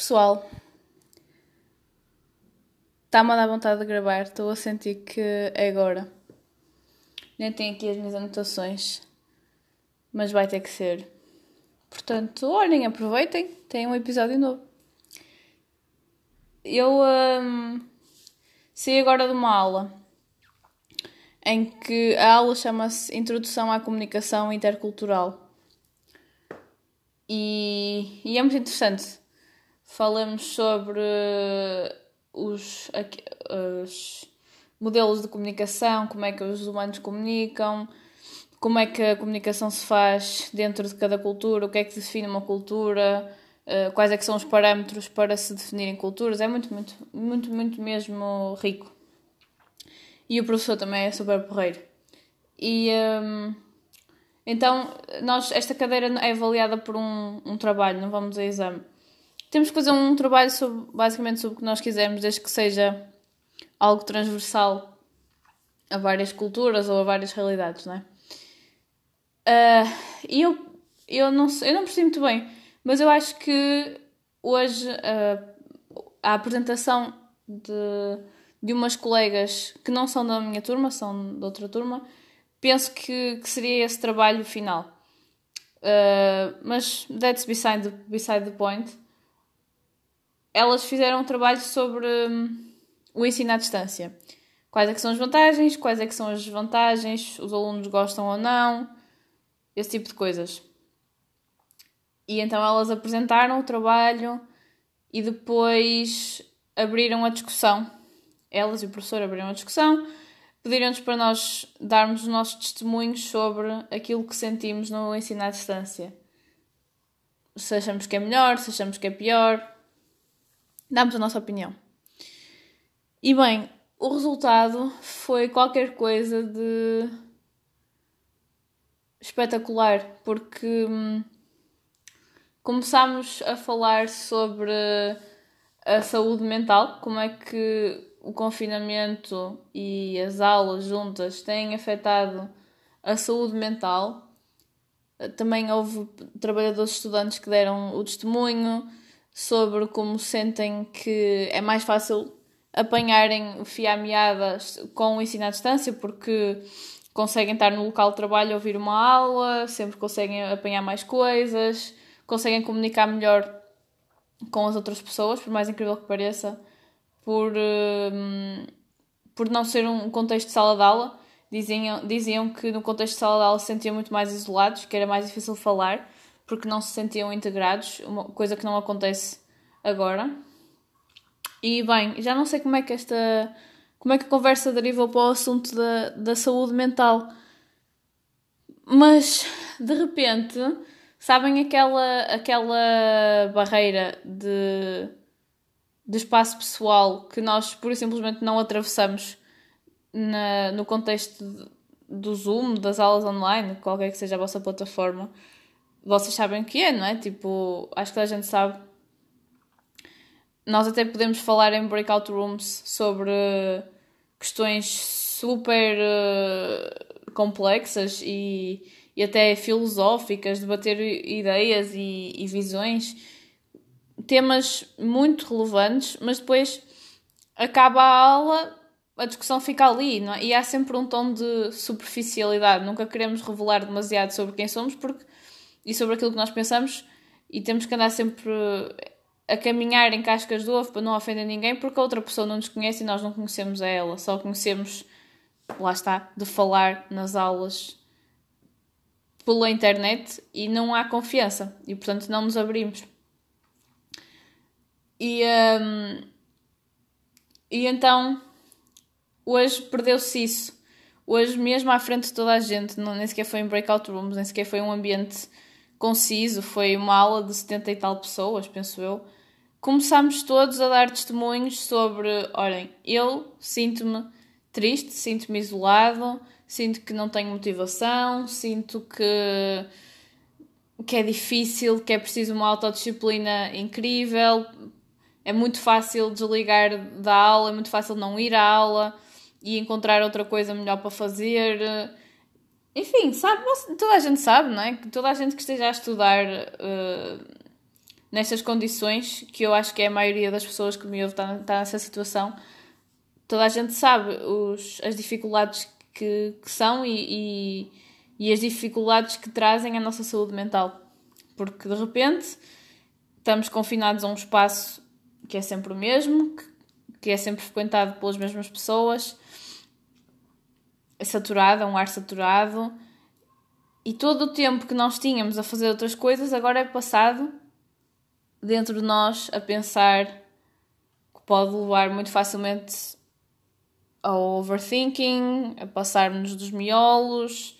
Pessoal, está-me a dar vontade de gravar, estou a sentir que é agora. Nem tenho aqui as minhas anotações, mas vai ter que ser. Portanto, olhem, aproveitem, tem um episódio novo. Eu um, saí agora de uma aula em que a aula chama-se Introdução à Comunicação Intercultural. E, e, é muito interessante. Falamos sobre os, os modelos de comunicação, como é que os humanos comunicam, como é que a comunicação se faz dentro de cada cultura, o que é que define uma cultura, eh, quais é que são os parâmetros para se definirem culturas. É muito, muito, muito, muito mesmo rico. E o professor também é super porreiro. E um, então, nós, esta cadeira é avaliada por um, um trabalho, não vamos a exame. Temos que fazer um trabalho sobre, basicamente sobre o que nós quisermos, desde que seja algo transversal a várias culturas ou a várias realidades, não é? Uh, e eu, eu, não, eu não percebi muito bem, mas eu acho que hoje uh, a apresentação de, de umas colegas que não são da minha turma, são de outra turma, penso que, que seria esse trabalho final. Uh, mas that's beside the, beside the point. Elas fizeram um trabalho sobre um, o ensino à distância. Quais é que são as vantagens, quais é que são as desvantagens, os alunos gostam ou não, esse tipo de coisas. E então elas apresentaram o trabalho e depois abriram a discussão. Elas e o professor abriram a discussão, pediram-nos para nós darmos os nossos testemunhos sobre aquilo que sentimos no ensino à distância. Se achamos que é melhor, se achamos que é pior. Damos a nossa opinião. E bem, o resultado foi qualquer coisa de espetacular, porque hum, começámos a falar sobre a saúde mental, como é que o confinamento e as aulas juntas têm afetado a saúde mental. Também houve trabalhadores estudantes que deram o testemunho sobre como sentem que é mais fácil apanharem meada com o ensino à distância, porque conseguem estar no local de trabalho ouvir uma aula, sempre conseguem apanhar mais coisas, conseguem comunicar melhor com as outras pessoas, por mais incrível que pareça, por, uh, por não ser um contexto de sala de aula. Diziam, diziam que no contexto de sala de aula se sentiam muito mais isolados, que era mais difícil falar, porque não se sentiam integrados, uma coisa que não acontece agora. E bem, já não sei como é que esta. como é que a conversa derivou para o assunto da, da saúde mental. Mas de repente Sabem aquela, aquela barreira de, de espaço pessoal que nós pura e simplesmente não atravessamos na, no contexto do Zoom, das aulas online, qualquer que seja a vossa plataforma? Vocês sabem o que é, não é? Tipo, acho que a gente sabe. Nós até podemos falar em breakout rooms sobre questões super uh, complexas e e até filosóficas, debater ideias e, e visões, temas muito relevantes, mas depois acaba a aula, a discussão fica ali, é? e há sempre um tom de superficialidade. Nunca queremos revelar demasiado sobre quem somos porque, e sobre aquilo que nós pensamos, e temos que andar sempre a caminhar em cascas de ovo para não ofender ninguém, porque a outra pessoa não nos conhece e nós não conhecemos a ela, só conhecemos, lá está, de falar nas aulas pela internet e não há confiança e portanto não nos abrimos. E, um, e então hoje perdeu-se isso. Hoje, mesmo à frente de toda a gente, não, nem sequer foi em breakout rooms, nem sequer foi um ambiente conciso, foi uma aula de 70 e tal pessoas, penso eu. Começámos todos a dar testemunhos sobre: olhem, eu sinto-me triste, sinto-me isolado, sinto que não tenho motivação, sinto que, que é difícil, que é preciso uma autodisciplina incrível, é muito fácil desligar da aula, é muito fácil não ir à aula e encontrar outra coisa melhor para fazer. Enfim, sabe, toda a gente sabe, não é? Que toda a gente que esteja a estudar uh, nestas condições, que eu acho que é a maioria das pessoas que me ouvem está, está nessa situação, toda a gente sabe os, as dificuldades que, que são e, e, e as dificuldades que trazem à nossa saúde mental. Porque de repente estamos confinados a um espaço que é sempre o mesmo, que, que é sempre frequentado pelas mesmas pessoas, saturado, é um ar saturado, e todo o tempo que nós tínhamos a fazer outras coisas agora é passado dentro de nós a pensar que pode levar muito facilmente ao overthinking, a passarmos dos miolos.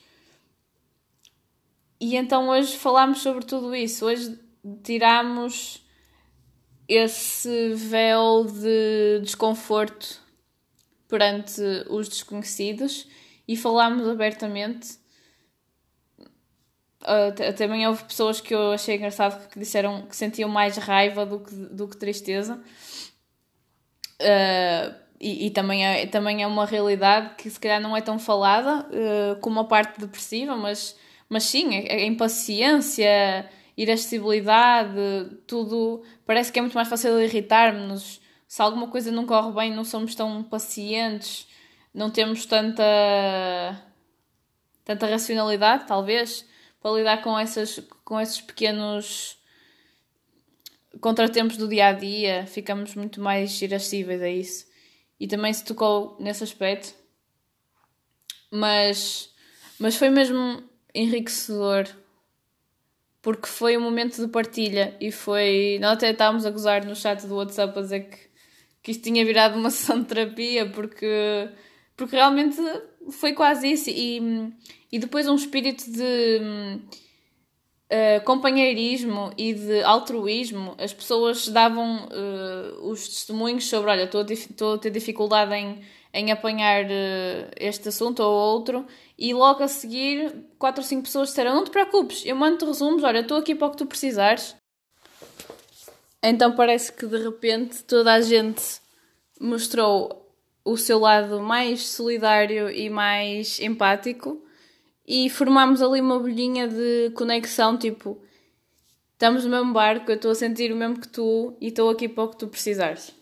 E então hoje falámos sobre tudo isso. Hoje tiramos esse véu de desconforto perante os desconhecidos e falámos abertamente. Uh, também houve pessoas que eu achei engraçado que disseram que sentiam mais raiva do que, do que tristeza. Uh, e, e, também, é, também é uma realidade que se calhar não é tão falada uh, como a parte depressiva, mas, mas sim, a, a impaciência, irascibilidade, tudo parece que é muito mais fácil irritar-nos. Se alguma coisa não corre bem, não somos tão pacientes, não temos tanta, tanta racionalidade, talvez, para lidar com, essas, com esses pequenos contratempos do dia a dia, ficamos muito mais irascíveis a isso e também se tocou nesse aspecto. Mas, mas foi mesmo enriquecedor porque foi um momento de partilha e foi. Nós até estávamos a gozar no chat do WhatsApp a dizer que, que isto tinha virado uma sessão de terapia porque, porque realmente foi quase isso. E, e depois um espírito de uh, companheirismo e de altruísmo, as pessoas davam uh, os testemunhos sobre: olha, estou a, ter dificuldade em, em apanhar uh, este assunto ou outro, e logo a seguir, quatro ou cinco pessoas disseram: Não te preocupes, eu mando-te resumos, olha, estou aqui para o que tu precisares. Então parece que de repente toda a gente mostrou o seu lado mais solidário e mais empático e formámos ali uma bolhinha de conexão, tipo, estamos no mesmo barco, eu estou a sentir o mesmo que tu e estou aqui para o que tu precisares.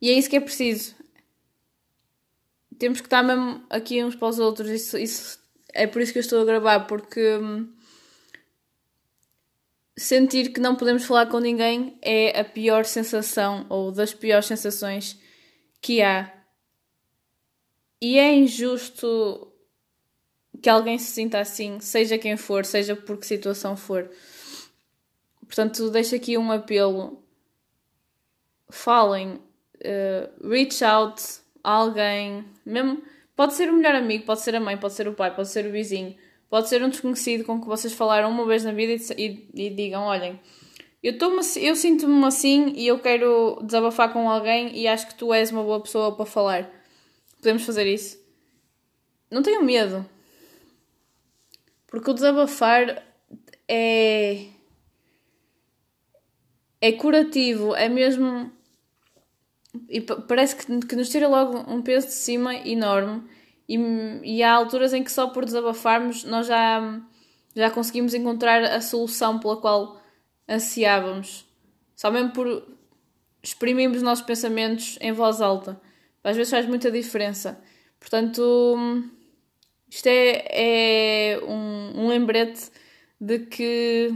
E é isso que é preciso. Temos que estar mesmo aqui uns para os outros. Isso, isso é por isso que eu estou a gravar, porque hum, sentir que não podemos falar com ninguém é a pior sensação, ou das piores sensações que há. E é injusto que alguém se sinta assim, seja quem for, seja por que situação for. Portanto, deixo aqui um apelo. Falem, uh, reach out a alguém, mesmo pode ser o melhor amigo, pode ser a mãe, pode ser o pai, pode ser o vizinho, pode ser um desconhecido com que vocês falaram uma vez na vida e, e, e digam: olhem, eu, eu sinto-me assim e eu quero desabafar com alguém e acho que tu és uma boa pessoa para falar. Podemos fazer isso. Não tenham medo. Porque o desabafar é. é curativo, é mesmo. E parece que, que nos tira logo um peso de cima enorme. E, e há alturas em que só por desabafarmos nós já, já conseguimos encontrar a solução pela qual ansiávamos. Só mesmo por exprimirmos os nossos pensamentos em voz alta. Às vezes faz muita diferença. Portanto isto é, é um, um lembrete de que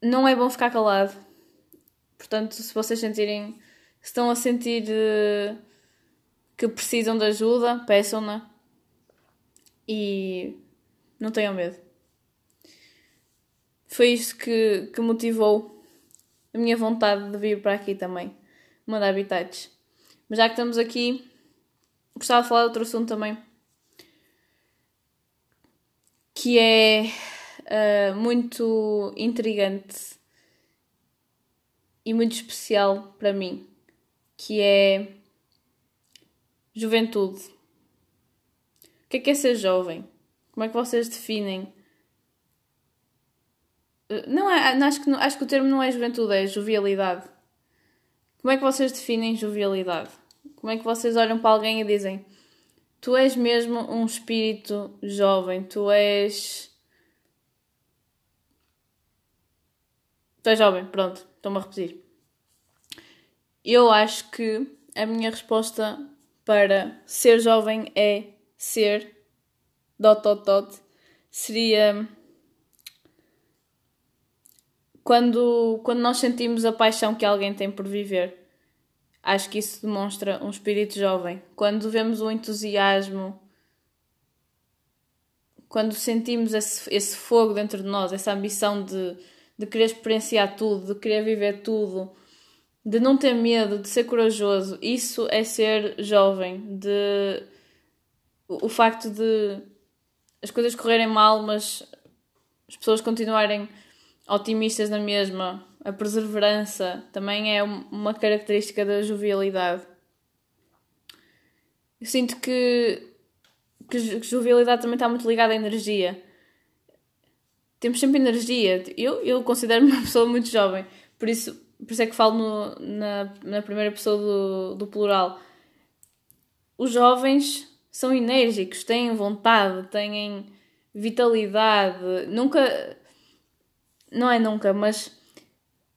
não é bom ficar calado. Portanto, se vocês sentirem, se estão a sentir uh, que precisam de ajuda, peçam-na e não tenham medo. Foi isto que, que motivou a minha vontade de vir para aqui também, mandar habitats. Mas já que estamos aqui, gostava de falar de outro assunto também. Que é uh, muito intrigante e muito especial para mim. Que é juventude. O que é que é ser jovem? Como é que vocês definem? Ah, não é, acho, que, acho que o termo não é juventude, é jovialidade. Como é que vocês definem jovialidade? Como é que vocês olham para alguém e dizem: Tu és mesmo um espírito jovem, tu és. Tu és jovem, pronto, estou-me a repetir. Eu acho que a minha resposta para ser jovem é ser dot dot dot seria quando, quando nós sentimos a paixão que alguém tem por viver. Acho que isso demonstra um espírito jovem. Quando vemos o entusiasmo, quando sentimos esse, esse fogo dentro de nós, essa ambição de, de querer experienciar tudo, de querer viver tudo, de não ter medo, de ser corajoso, isso é ser jovem. De o facto de as coisas correrem mal, mas as pessoas continuarem otimistas na mesma, a perseverança também é uma característica da jovialidade. Eu sinto que, que jovialidade também está muito ligada à energia. Temos sempre energia. Eu, eu considero-me uma pessoa muito jovem, por isso, por isso é que falo no, na, na primeira pessoa do, do plural. Os jovens são enérgicos, têm vontade, têm vitalidade. Nunca. Não é nunca, mas.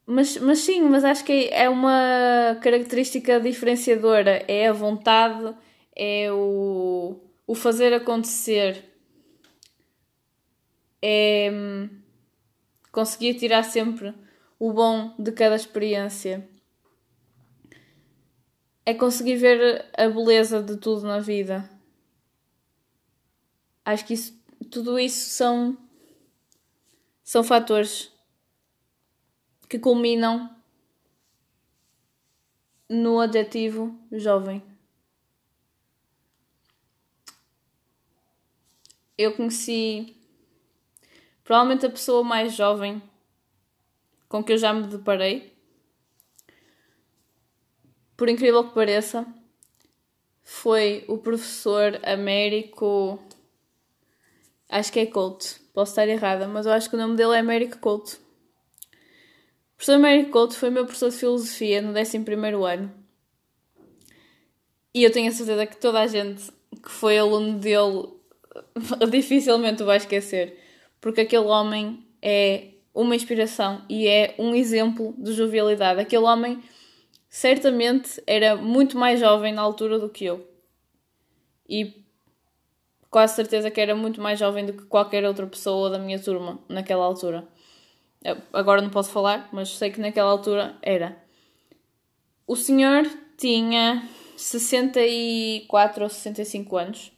Mas, mas sim, mas acho que é uma característica diferenciadora. É a vontade, é o, o fazer acontecer. É conseguir tirar sempre o bom de cada experiência. É conseguir ver a beleza de tudo na vida. Acho que isso, tudo isso são, são fatores que culminam no adjetivo jovem. Eu conheci provavelmente a pessoa mais jovem com que eu já me deparei. Por incrível que pareça, foi o professor Américo Acho que é Couto. Posso estar errada, mas eu acho que o nome dele é Américo Couto. O professor Américo Couto foi meu professor de filosofia no 11 ano. E eu tenho a certeza que toda a gente que foi aluno dele dificilmente o vai esquecer. Porque aquele homem é uma inspiração e é um exemplo de jovialidade. Aquele homem certamente era muito mais jovem na altura do que eu. E quase certeza que era muito mais jovem do que qualquer outra pessoa da minha turma naquela altura. Eu, agora não posso falar, mas sei que naquela altura era. O senhor tinha 64 ou 65 anos,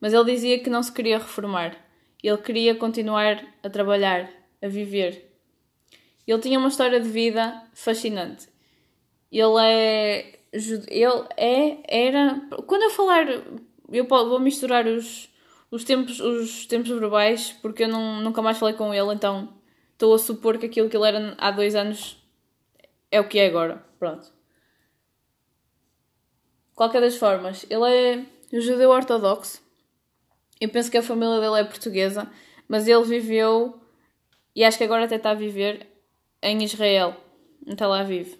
mas ele dizia que não se queria reformar. Ele queria continuar a trabalhar, a viver. Ele tinha uma história de vida fascinante. Ele é. Ele é. Era. Quando eu falar eu vou misturar os, os, tempos, os tempos verbais porque eu não, nunca mais falei com ele, então estou a supor que aquilo que ele era há dois anos é o que é agora. Pronto. Qualquer das formas, ele é judeu ortodoxo. Eu penso que a família dele é portuguesa, mas ele viveu e acho que agora até está a viver em Israel, em Tel Aviv.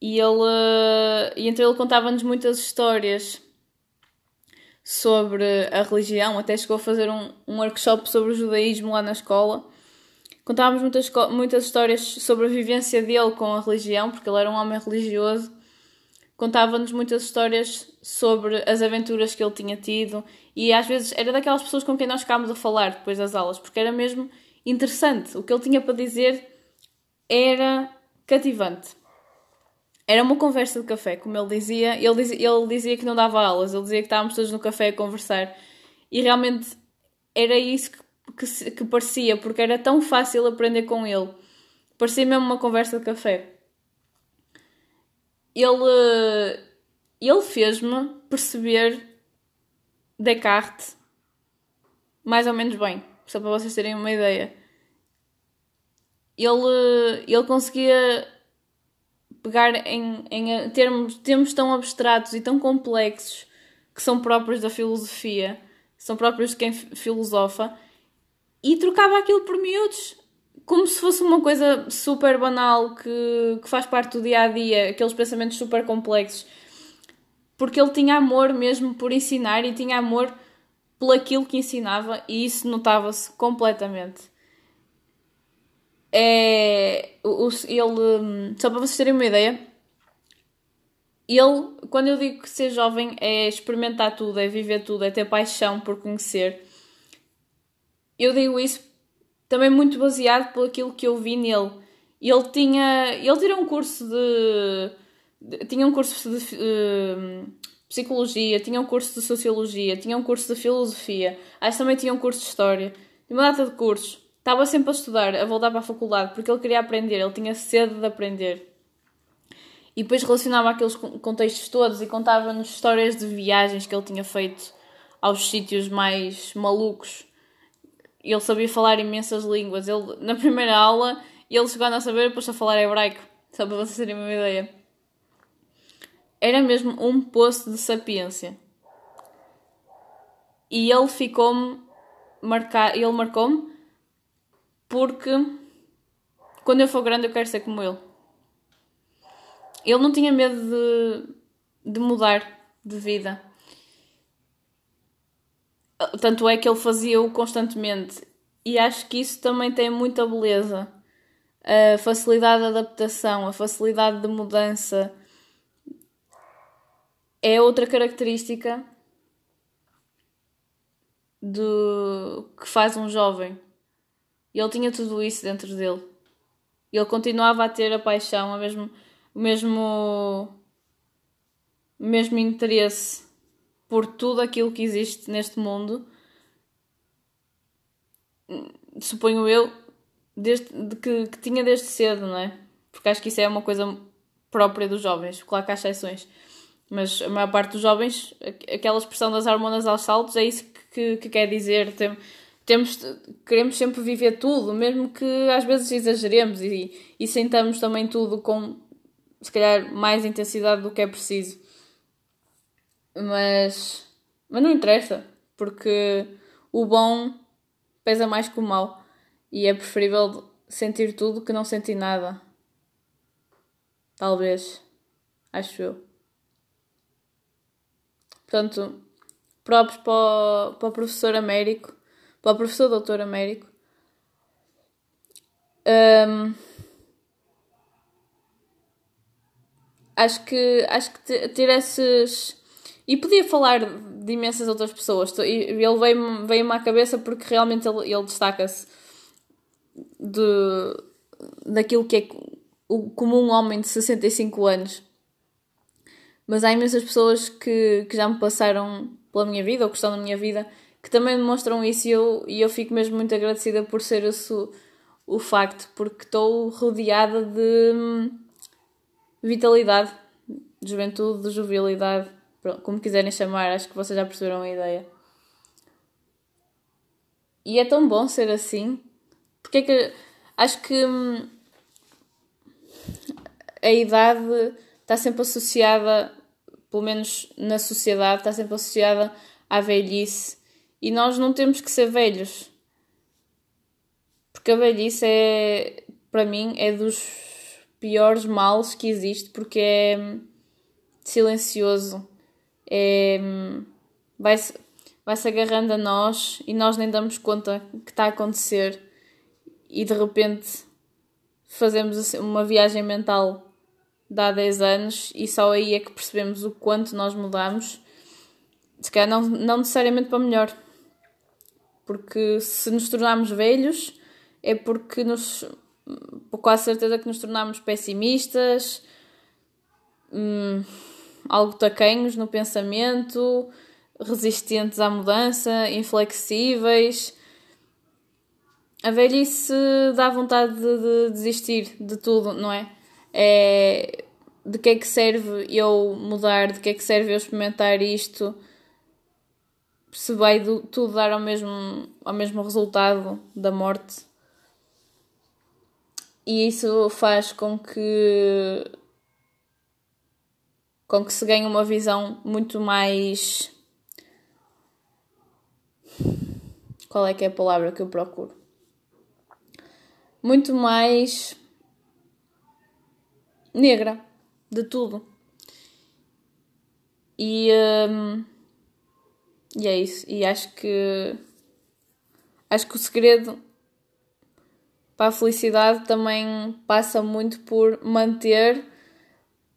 E ele, e então ele contava-nos muitas histórias sobre a religião, até chegou a fazer um, um workshop sobre o judaísmo lá na escola. Contávamos muitas, muitas histórias sobre a vivência dele com a religião, porque ele era um homem religioso. Contava-nos muitas histórias sobre as aventuras que ele tinha tido e às vezes era daquelas pessoas com quem nós ficámos a falar depois das aulas, porque era mesmo interessante. O que ele tinha para dizer era cativante. Era uma conversa de café, como ele dizia. Ele dizia, ele dizia que não dava aulas, ele dizia que estávamos todos no café a conversar. E realmente era isso que, que, que parecia, porque era tão fácil aprender com ele. Parecia mesmo uma conversa de café. Ele, ele fez-me perceber Descartes mais ou menos bem, só para vocês terem uma ideia. Ele, ele conseguia pegar em, em termos, termos tão abstratos e tão complexos que são próprios da filosofia, são próprios de quem filosofa, e trocava aquilo por miúdos, como se fosse uma coisa super banal que, que faz parte do dia a dia, aqueles pensamentos super complexos. Porque ele tinha amor mesmo por ensinar e tinha amor pelo aquilo que ensinava, e isso notava-se completamente. É. Ele. Só para vocês terem uma ideia, ele, quando eu digo que ser jovem é experimentar tudo, é viver tudo, é ter paixão por conhecer, eu digo isso também muito baseado por aquilo que eu vi nele. Ele tinha. Ele tirou um curso de. de- tinha um curso de eh, psicologia, tinha um curso de sociologia, tinha um curso de filosofia, acho que também tinha um curso de história, tinha uma data de cursos. Estava sempre a estudar, a voltar para a faculdade, porque ele queria aprender, ele tinha sede de aprender. E depois relacionava aqueles con- contextos todos e contava-nos histórias de viagens que ele tinha feito aos sítios mais malucos. Ele sabia falar imensas línguas. Ele, na primeira aula, ele chegou a saber, pôs a falar hebraico. Só para vocês terem uma ideia. Era mesmo um poço de sapiência. E ele ficou-me marcar, ele marcou-me porque quando eu for grande eu quero ser como ele. Ele não tinha medo de, de mudar de vida. Tanto é que ele fazia-o constantemente. E acho que isso também tem muita beleza. A facilidade de adaptação, a facilidade de mudança é outra característica do que faz um jovem. E ele tinha tudo isso dentro dele. E ele continuava a ter a paixão, a mesmo, o mesmo, o mesmo interesse por tudo aquilo que existe neste mundo. Suponho eu, desde, de que, que tinha desde cedo, não é? Porque acho que isso é uma coisa própria dos jovens. Claro que há exceções. Mas a maior parte dos jovens, aqu- aquela expressão das hormonas aos saltos, é isso que, que, que quer dizer. Tem, temos, queremos sempre viver tudo, mesmo que às vezes exageremos e, e sentamos também tudo com, se calhar, mais intensidade do que é preciso. Mas, mas não interessa, porque o bom pesa mais que o mau e é preferível sentir tudo que não sentir nada. Talvez, acho eu. Portanto, próprios para o, para o professor Américo, para o professor doutor Américo. Hum, acho que acho que te- ter esses e podia falar de imensas outras pessoas ele veio-me veio à cabeça porque realmente ele, ele destaca-se de daquilo que é o comum homem de 65 anos mas há imensas pessoas que, que já me passaram pela minha vida ou que estão na minha vida que também demonstram isso e eu, e eu fico mesmo muito agradecida por ser esse o, o facto, porque estou rodeada de hum, vitalidade, de juventude, de jovialidade, como quiserem chamar, acho que vocês já perceberam a ideia. E é tão bom ser assim, porque é que acho que hum, a idade está sempre associada, pelo menos na sociedade, está sempre associada à velhice. E nós não temos que ser velhos. Porque a velhice é, para mim, é dos piores males que existe, porque é hum, silencioso. É, hum, vai-se vai-se agarrando a nós e nós nem damos conta que está a acontecer. E de repente fazemos assim uma viagem mental de há 10 anos e só aí é que percebemos o quanto nós mudamos. Se calhar não, não necessariamente para melhor. Porque se nos tornarmos velhos é porque nos. Com quase certeza que nos tornamos pessimistas, hum, algo tacanhos no pensamento, resistentes à mudança, inflexíveis. A velhice dá vontade de, de desistir de tudo, não é? É de que é que serve eu mudar, de que é que serve eu experimentar isto, se vai do- tudo dar ao mesmo, ao mesmo resultado da morte. E isso faz com que com que se ganhe uma visão muito mais qual é que é a palavra que eu procuro? Muito mais negra de tudo. E, hum, e é isso. E acho que acho que o segredo para a felicidade também passa muito por manter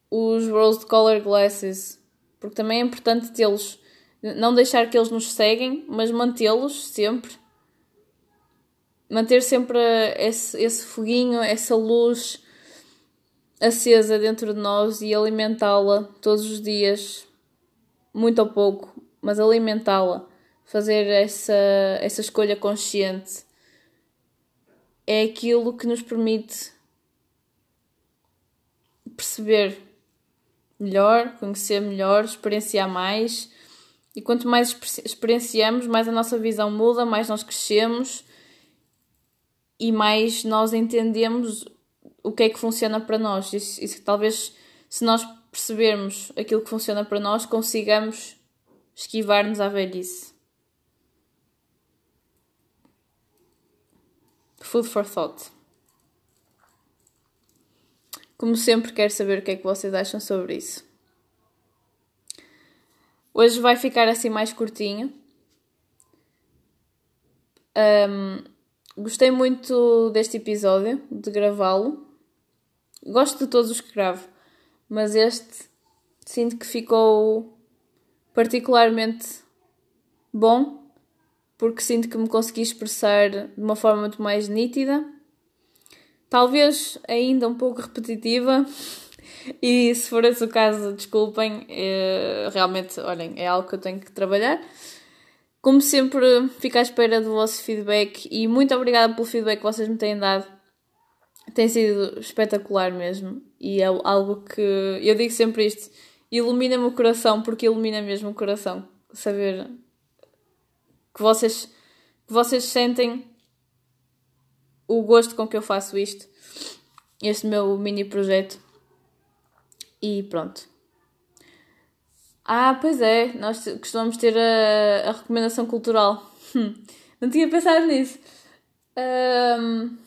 os rose color glasses, porque também é importante tê-los, não deixar que eles nos seguem, mas mantê-los sempre. Manter sempre esse, esse foguinho, essa luz acesa dentro de nós e alimentá-la todos os dias, muito ou pouco, mas alimentá-la, fazer essa, essa escolha consciente é aquilo que nos permite perceber melhor, conhecer melhor, experienciar mais. E quanto mais experienciamos, mais a nossa visão muda, mais nós crescemos e mais nós entendemos o que é que funciona para nós. E, talvez, se nós percebermos aquilo que funciona para nós, consigamos esquivar-nos à velhice. Food for thought. Como sempre, quero saber o que é que vocês acham sobre isso. Hoje vai ficar assim mais curtinho. Um, gostei muito deste episódio, de gravá-lo. Gosto de todos os que gravo, mas este sinto que ficou particularmente bom porque sinto que me consegui expressar de uma forma muito mais nítida, talvez ainda um pouco repetitiva. E se for esse o caso, desculpem, é, realmente, olhem, é algo que eu tenho que trabalhar. Como sempre, fico à espera do vosso feedback e muito obrigada pelo feedback que vocês me têm dado. Tem sido espetacular mesmo e é algo que eu digo sempre isto: ilumina-me o coração, porque ilumina mesmo o coração saber que vocês, que vocês sentem o gosto com que eu faço isto, este meu mini projeto. E pronto. Ah, pois é, nós costumamos ter a, a recomendação cultural. Hum, não tinha pensado nisso. Um,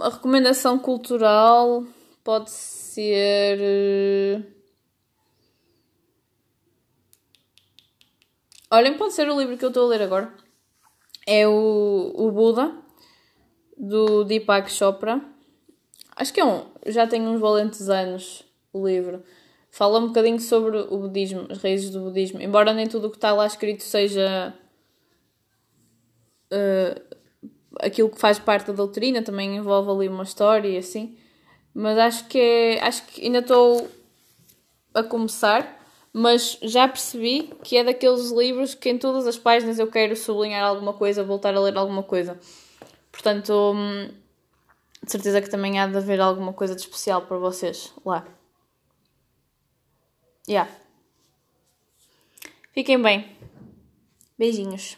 a recomendação cultural pode ser. Olhem, pode ser o livro que eu estou a ler agora. É o, o Buda, do Deepak Chopra. Acho que é um. Já tem uns valentes anos o livro. Fala um bocadinho sobre o budismo, as raízes do budismo. Embora nem tudo o que está lá escrito seja. Uh, aquilo que faz parte da doutrina, também envolve ali uma história e assim. Mas acho que é. Acho que ainda estou a começar mas já percebi que é daqueles livros que em todas as páginas eu quero sublinhar alguma coisa, voltar a ler alguma coisa. Portanto, hum, de certeza que também há de haver alguma coisa de especial para vocês lá. Yeah. Fiquem bem. Beijinhos.